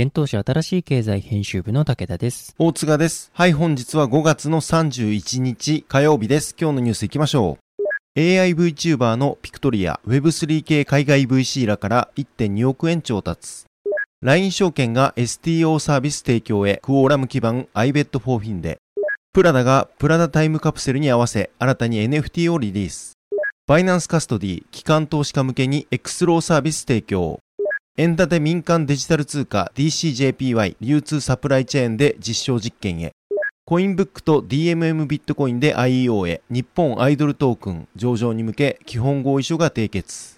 現当社新しい経済編集部の武田です。大塚です。はい、本日は5月の31日火曜日です。今日のニュース行きましょう。AI VTuber のピクトリア Web3 系海外 VC らから1.2億円調達。LINE 証券が STO サービス提供へクオーラム基盤 iBet for Fin で。プラダがプラダタイムカプセルに合わせ新たに NFT をリリース。バイナンスカストディ機関投資家向けに X ローサービス提供。円建て民間デジタル通貨 DCJPY 流通サプライチェーンで実証実験へ。コインブックと DMM ビットコインで IEO へ日本アイドルトークン上場に向け基本合意書が締結。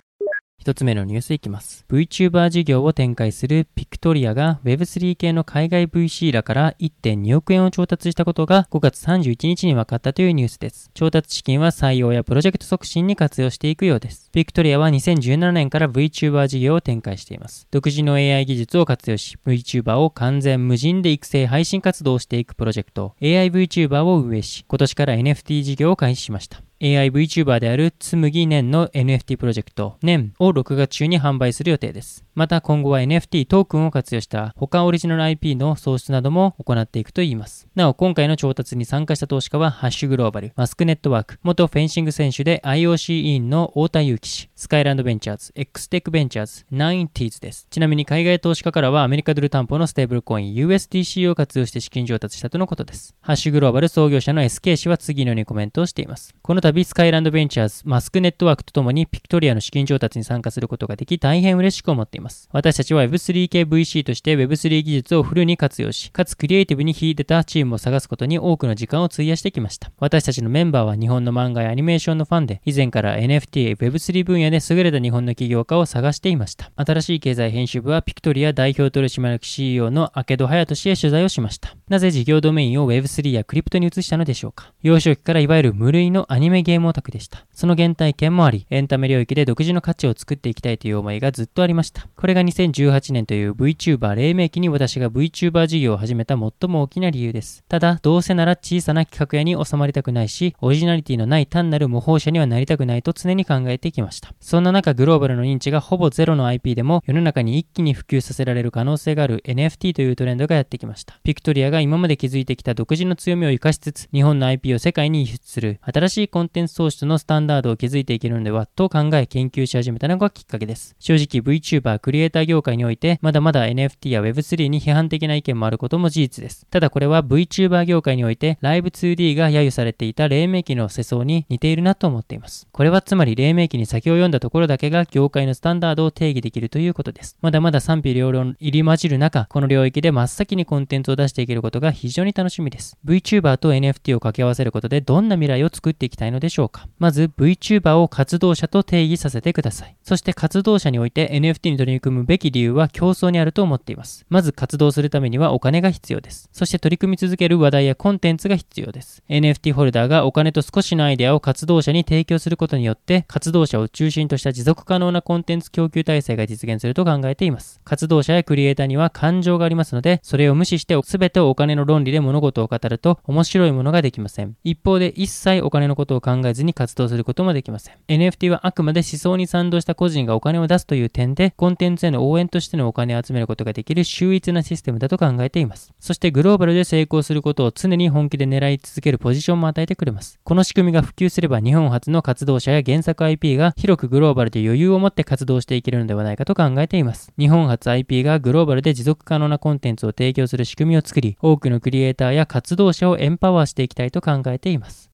一つ目のニュースいきます。VTuber 事業を展開するピクトリアが Web3 系の海外 VC らから1.2億円を調達したことが5月31日に分かったというニュースです。調達資金は採用やプロジェクト促進に活用していくようです。ピクトリアは2017年から VTuber 事業を展開しています。独自の AI 技術を活用し、VTuber を完全無人で育成配信活動をしていくプロジェクト AIVTuber を運営し、今年から NFT 事業を開始しました。AI VTuber であるつむぎねんの NFT プロジェクト、ネンを6月中に販売する予定です。また今後は NFT トークンを活用した他オリジナル IP の創出なども行っていくといいます。なお今回の調達に参加した投資家はハッシュグローバル、マスクネットワーク、元フェンシング選手で IOC 委員の太田雄貴氏、スカイランドベンチャーズ、X テックベンチャーズ、90s です。ちなみに海外投資家からはアメリカドル担保のステーブルコイン USDC を活用して資金調達したとのことです。ハッシュグローバル創業者の SK 氏は次のようにコメントをしています。この度スカイランドベンチャーズ、マスクネットワークとともにピクトリアの資金調達に参加することができ大変嬉しく思っています。私たちは Web3 系 VC として Web3 技術をフルに活用し、かつクリエイティブに秀でたチームを探すことに多くの時間を費やしてきました。私たちのメンバーは日本の漫画やアニメーションのファンで、以前から NFT、Web3 分野で優れた日本の起業家を探していました。新しい経済編集部はピクトリア代表取締役 CEO の明戸隼人氏へ取材をしました。なぜ事業ドメインを Web3 やクリプトに移したのでしょうか幼少期からいわゆる無類のアニメゲームオタクでした。その原体験もあり、エンタメ領域で独自の価値を作っていきたいという思いがずっとありました。これが2018年という VTuber 黎明期に私が VTuber 事業を始めた最も大きな理由です。ただ、どうせなら小さな企画屋に収まりたくないし、オリジナリティのない単なる模倣者にはなりたくないと常に考えてきました。そんな中、グローバルの認知がほぼゼロの IP でも世の中に一気に普及させられる可能性がある NFT というトレンドがやってきました。ピクトリアが今まで築いてきた独自の強みを生かしつつ、日本の IP を世界に輸出する新しいコンテンツ創出のスタンダードを築いていけるのではと考え研究し始めたのがきっかけです。正直 VTuber、クリエイター業界において、まだまだ NFT や Web3 に批判的な意見もあることも事実です。ただこれは VTuber 業界において、ライブ 2D が揶揄されていた黎明期の世相に似ているなと思っています。これはつまり黎明期に先を読んだところだけが業界のスタンダードを定義できるということです。まだまだ賛否両論入り混じる中、この領域で真っ先にコンテンツを出していけることが非常に楽しみです。VTuber と NFT を掛け合わせることでどんな未来を作っていきたいのでしょうか？まず VTuber を活動者と定義させてください。そして活動者において NFT に取り組むべき理由は競争にあると思っています。まず活動するためにはお金が必要です。そして取り組み続ける話題やコンテンツが必要です。NFT ホルダーがお金と少しのアイデアを活動者に提供することによって活動者を中心とした持続可能なコンテンツ供給体制が実現すると考えています。活動者やクリエイターには感情がありますので、それを無視して全てお金の論理で物事を語ると面白いものができません。一方で一切お金のことをを考えずに活動することもできません。NFT はあくまで思想に賛同した個人がお金を出すという点で、コンテンツへの応援としてのお金を集めることができる秀逸なシステムだと考えています。そしてグローバルで成功することを常に本気で狙い続けるポジションも与えてくれます。この仕組みが普及すれば日本初の活動者や原作 IP が広くグローバルで余裕を持って活動していけるのではないかと考えています。日本初 IP がグローバルで持続可能なコンテンツを提供する仕組みを作り、多くのクリエイターや活動者をエンパワーしていきたいと考えています。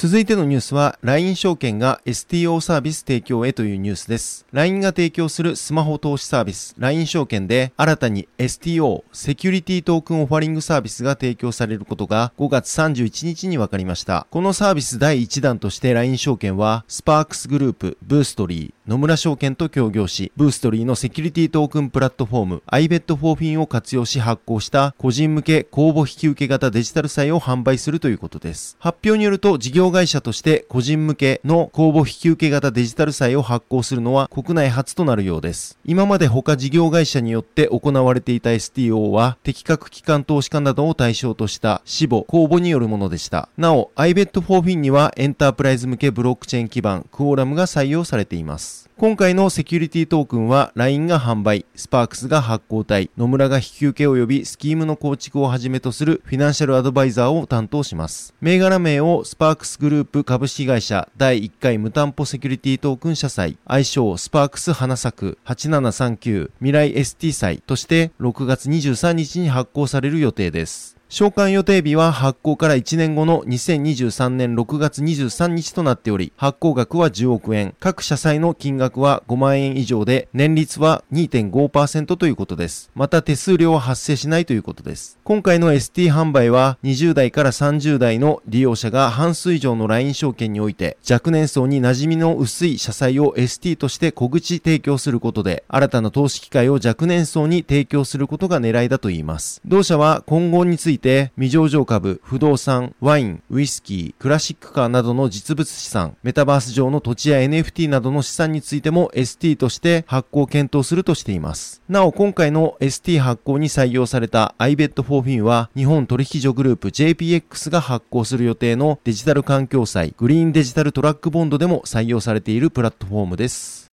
続いてのニュースは LINE 証券が STO サービス提供へというニュースです。LINE が提供するスマホ投資サービス LINE 証券で新たに STO セキュリティトークンオファリングサービスが提供されることが5月31日に分かりました。このサービス第1弾として LINE 証券はスパークスグループ、ブーストリー、野村証券と協業し、ブーストリーのセキュリティトークンプラットフォーム iBet4Fin を活用し発行した個人向け公募引受型デジタル債を販売するということです。発表によると事業会社として個人向けの公募引受型デジタル債を発行するのは国内初となるようです。今まで他事業会社によって行われていた STO は適格機関投資家などを対象とした死母、公募によるものでした。なお、iBet4Fin にはエンタープライズ向けブロックチェーン基盤クオーラムが採用されています。今回のセキュリティトークンは LINE が販売、スパークスが発行体、野村が引き受け及びスキームの構築をはじめとするフィナンシャルアドバイザーを担当します。銘柄名をスパークスグループ株式会社第1回無担保セキュリティトークン社債、愛称スパークス花咲8739未来 ST 債として6月23日に発行される予定です。償還予定日は発行から1年後の2023年6月23日となっており、発行額は10億円、各社債の金額は5万円以上で、年率は2.5%ということです。また手数料は発生しないということです。今回の ST 販売は20代から30代の利用者が半数以上の LINE 証券において、若年層に馴染みの薄い社債を ST として小口提供することで、新たな投資機会を若年層に提供することが狙いだといいます。同社は今後についていて、未上場株、不動産、ワイン、ウイスキー、クラシックカーなどの実物資産、メタバース上の土地や NFT などの資産についても ST として発行検討するとしています。なお、今回の ST 発行に採用された iBet4Fin は、日本取引所グループ JPX が発行する予定のデジタル環境債、グリーンデジタルトラックボンドでも採用されているプラットフォームです。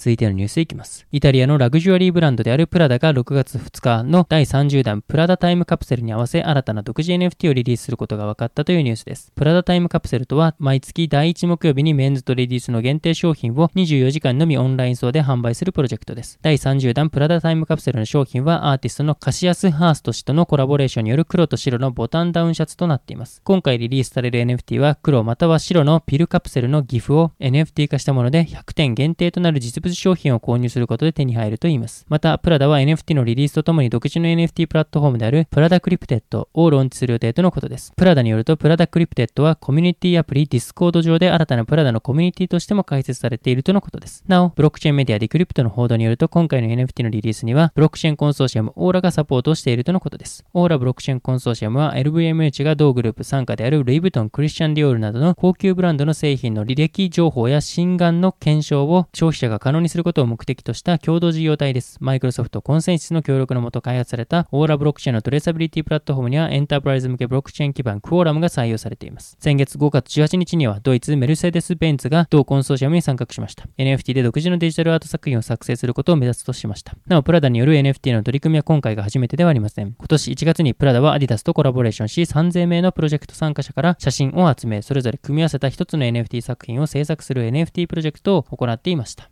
続いてのニュースいきます。イタリアのラグジュアリーブランドであるプラダが6月2日の第30弾プラダタイムカプセルに合わせ新たな独自 NFT をリリースすることが分かったというニュースです。プラダタイムカプセルとは毎月第1木曜日にメンズとレディースの限定商品を24時間のみオンライン上で販売するプロジェクトです。第30弾プラダタイムカプセルの商品はアーティストのカシアス・ハースト氏とのコラボレーションによる黒と白のボタンダウンシャツとなっています。今回リリースされる NFT は黒または白のピルカプセルの GIF を NFT 化したもので100点限定となる実物商品を購入することで手に入るといいます。また、プラダは NFT のリリースとともに独自の NFT プラットフォームであるプラダクリプテッドをローンチする予定とのことです。プラダによると、プラダクリプテッドはコミュニティアプリディスコード上で新たなプラダのコミュニティとしても開設されているとのことです。なお、ブロックチェーンメディアディクリプトの報道によると、今回の NFT のリリースには、ブロックチェーンコンソーシアムオーラがサポートしているとのことです。オーラブロックチェーンコンソーシアムは LVMH が同グループ傘下であるルイ・ヴトン、クリスチャン・ディオールなどの高級ブランドの製品の履歴情報や真贋の検証を消費者が可能にすることを目的とした共同事業体です。マイクロソフトコンセンシスの協力のもと開発されたオーラブロックチェーンのトレーサビリティプラットフォームにはエンタープライズ向けブロックチェーン基盤クオーラムが採用されています。先月5月18日にはドイツメルセデス・ベンツが同コンソーシアムに参画しました。NFT で独自のデジタルアート作品を作成することを目指すとしました。なお、プラダによる NFT の取り組みは今回が初めてではありません。今年1月にプラダはアディダスとコラボレーションし3000名のプロジェクト参加者から写真を集め、それぞれ組み合わせた一つの NFT 作品を制作する NFT プロジェクトを行っていました。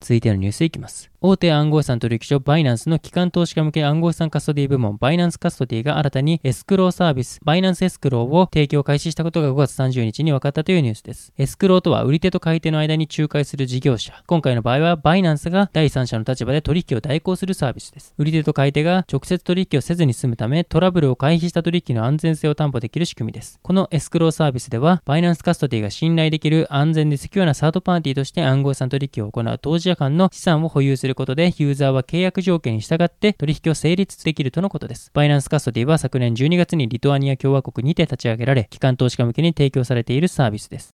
続いてのニュースいきます。大手暗号資産取引所バイナンスの機関投資家向け暗号資産カストディ部門バイナンスカストディが新たにエスクローサービスバイナンスエスクローを提供開始したことが5月30日に分かったというニュースです。エスクローとは売り手と買い手の間に仲介する事業者。今回の場合はバイナンスが第三者の立場で取引を代行するサービスです。売り手と買い手が直接取引をせずに済むためトラブルを回避した取引の安全性を担保できる仕組みです。このエスクローサービスではバイナンスカストディが信頼できる安全でセキュアなサードパーティーとして暗号資産取引を行う者間の資産を保有することでユーザーーは契約条件に従って取引を成立できるとのことです。バイナンスカストディは昨年12月にリトアニア共和国にて立ち上げられ、機関投資家向けに提供されているサービスです。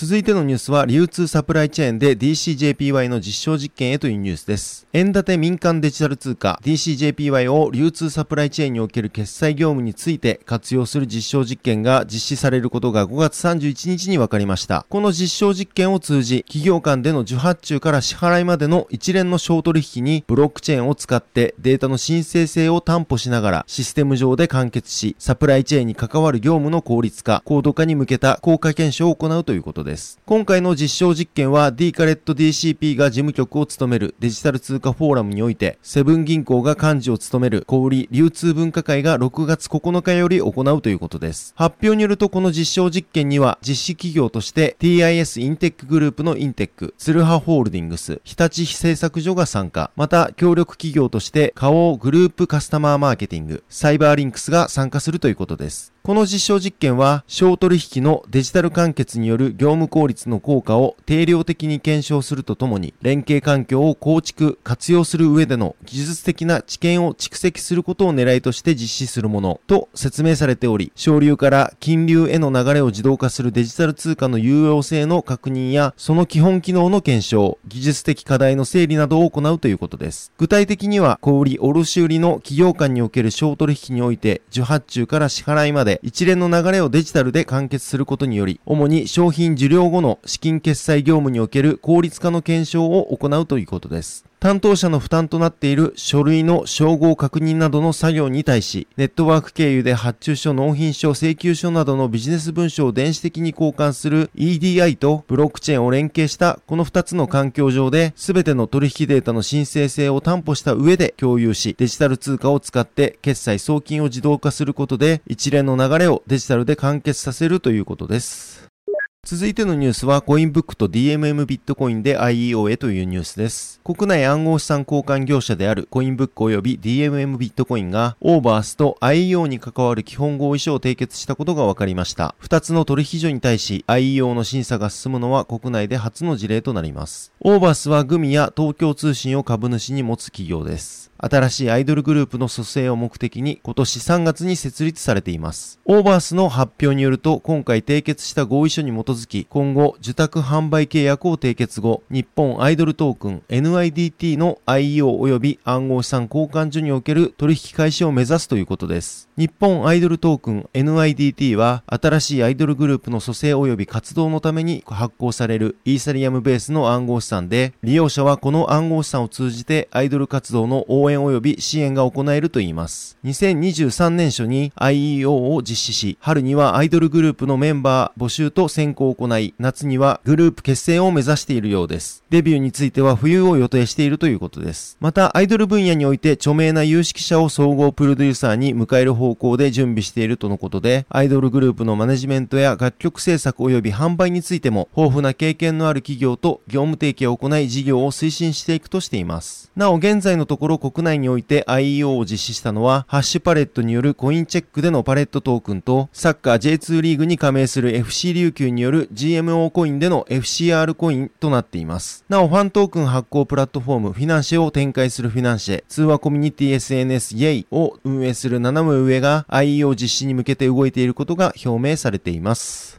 続いてのニュースは、流通サプライチェーンで DCJPY の実証実験へというニュースです。円建て民間デジタル通貨 DCJPY を流通サプライチェーンにおける決済業務について活用する実証実験が実施されることが5月31日に分かりました。この実証実験を通じ、企業間での受発注から支払いまでの一連の小取引にブロックチェーンを使ってデータの申請性を担保しながらシステム上で完結し、サプライチェーンに関わる業務の効率化、高度化に向けた効果検証を行うということです。です。今回の実証実験は D カレット DCP が事務局を務めるデジタル通貨フォーラムにおいて、セブン銀行が幹事を務める小売流通分科会が6月9日より行うということです。発表によるとこの実証実験には実施企業として TIS インテックグループのインテック、ツルハホールディングス、日立非製作所が参加、また協力企業として花王グループカスタマーマーケティング、サイバーリンクスが参加するということです。この実証実験は、小取引のデジタル完結による業務効率の効果を定量的に検証するとともに、連携環境を構築、活用する上での技術的な知見を蓄積することを狙いとして実施するものと説明されており、省流から金流への流れを自動化するデジタル通貨の有用性の確認や、その基本機能の検証、技術的課題の整理などを行うということです。具体的には、小売卸売の企業間における小取引において、受発注から支払いまで一連の流れをデジタルで完結することにより、主に商品受領後の資金決済業務における効率化の検証を行うということです。担当者の負担となっている書類の照合確認などの作業に対し、ネットワーク経由で発注書、納品書、請求書などのビジネス文書を電子的に交換する EDI とブロックチェーンを連携したこの2つの環境上で、全ての取引データの真正性を担保した上で共有し、デジタル通貨を使って決済送金を自動化することで、一連の流れをデジタルで完結させるということです。続いてのニュースは、コインブックと DMM ビットコインで IEO へというニュースです。国内暗号資産交換業者であるコインブック及び DMM ビットコインが、オーバースと IEO に関わる基本合意書を締結したことが分かりました。二つの取引所に対し IEO の審査が進むのは国内で初の事例となります。オーバースはグミや東京通信を株主に持つ企業です。新しいアイドルグループの組成を目的に今年3月に設立されています。オーバースの発表によると今回締結した合意書に基づき今後受託販売契約を締結後日本アイドルトークン NIDT の IEO 及び暗号資産交換所における取引開始を目指すということです。日本アイドルトークン NIDT は新しいアイドルグループの蘇生及び活動のために発行されるイーサリアムベースの暗号資産で利用者はこの暗号資産を通じてアイドル活動の応援及び支援が行えるといいます。2023年初に IEO を実施し、春にはアイドルグループのメンバー募集と選考を行い、夏にはグループ結成を目指しているようです。デビューについては冬を予定しているということです。また、アイドル分野において著名な有識者を総合プロデューサーに迎える方向で準備しているとのことで、アイドルグループのマネジメントや楽曲制作及び販売についても、豊富な経験のある企業と業務提携を行い事業を推進していくとしています。なお、現在のところ国内において IEO を実施したのは、ハッシュパレットによるコインチェックでのパレットトークンと、サッカー J2 リーグに加盟する FC 琉球による GMO コインでの FCR コインとなっています。なお、ファントークン発行プラットフォームフィナンシェを展開するフィナンシェ、通話コミュニティ SNS イェイを運営する斜め上が IEO 実施に向けて動いていることが表明されています。